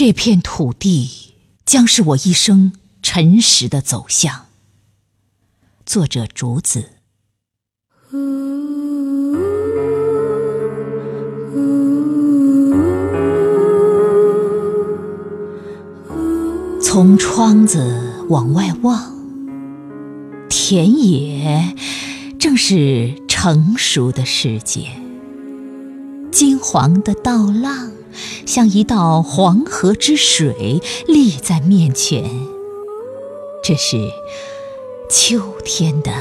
这片土地将是我一生诚实的走向。作者：竹子。从窗子往外望，田野正是成熟的世界。金黄的稻浪，像一道黄河之水，立在面前。这是秋天的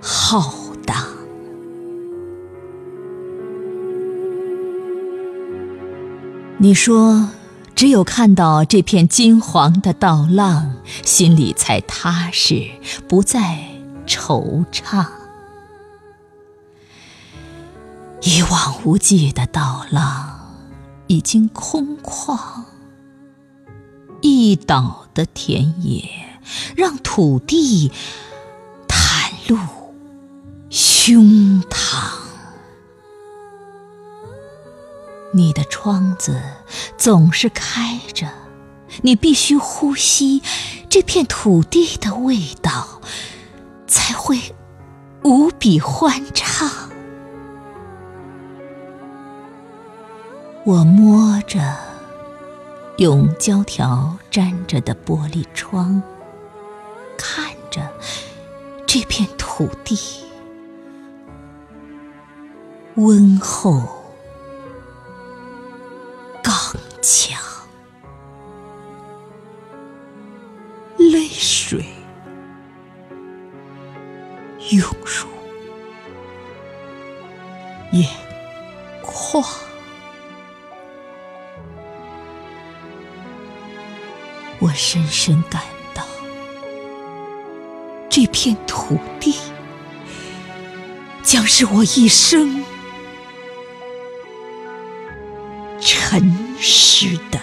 浩荡。你说。只有看到这片金黄的稻浪，心里才踏实，不再惆怅。一望无际的稻浪已经空旷，一岛的田野让土地袒露胸膛。你的窗子总是开着，你必须呼吸这片土地的味道，才会无比欢畅。我摸着用胶条粘着的玻璃窗，看着这片土地温厚。刚强，泪水涌入眼眶，我深深感到这片土地将是我一生沉实的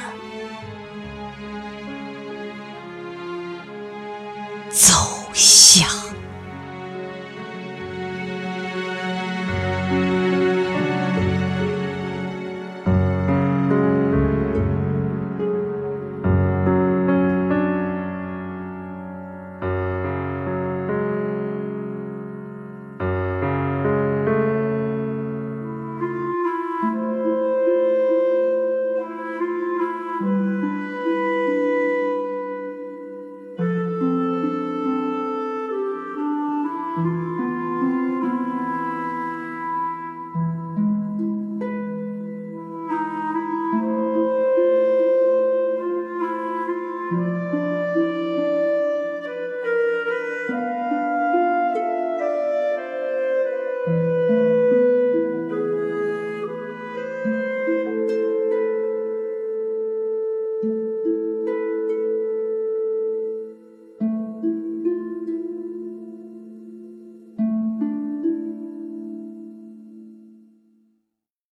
走向。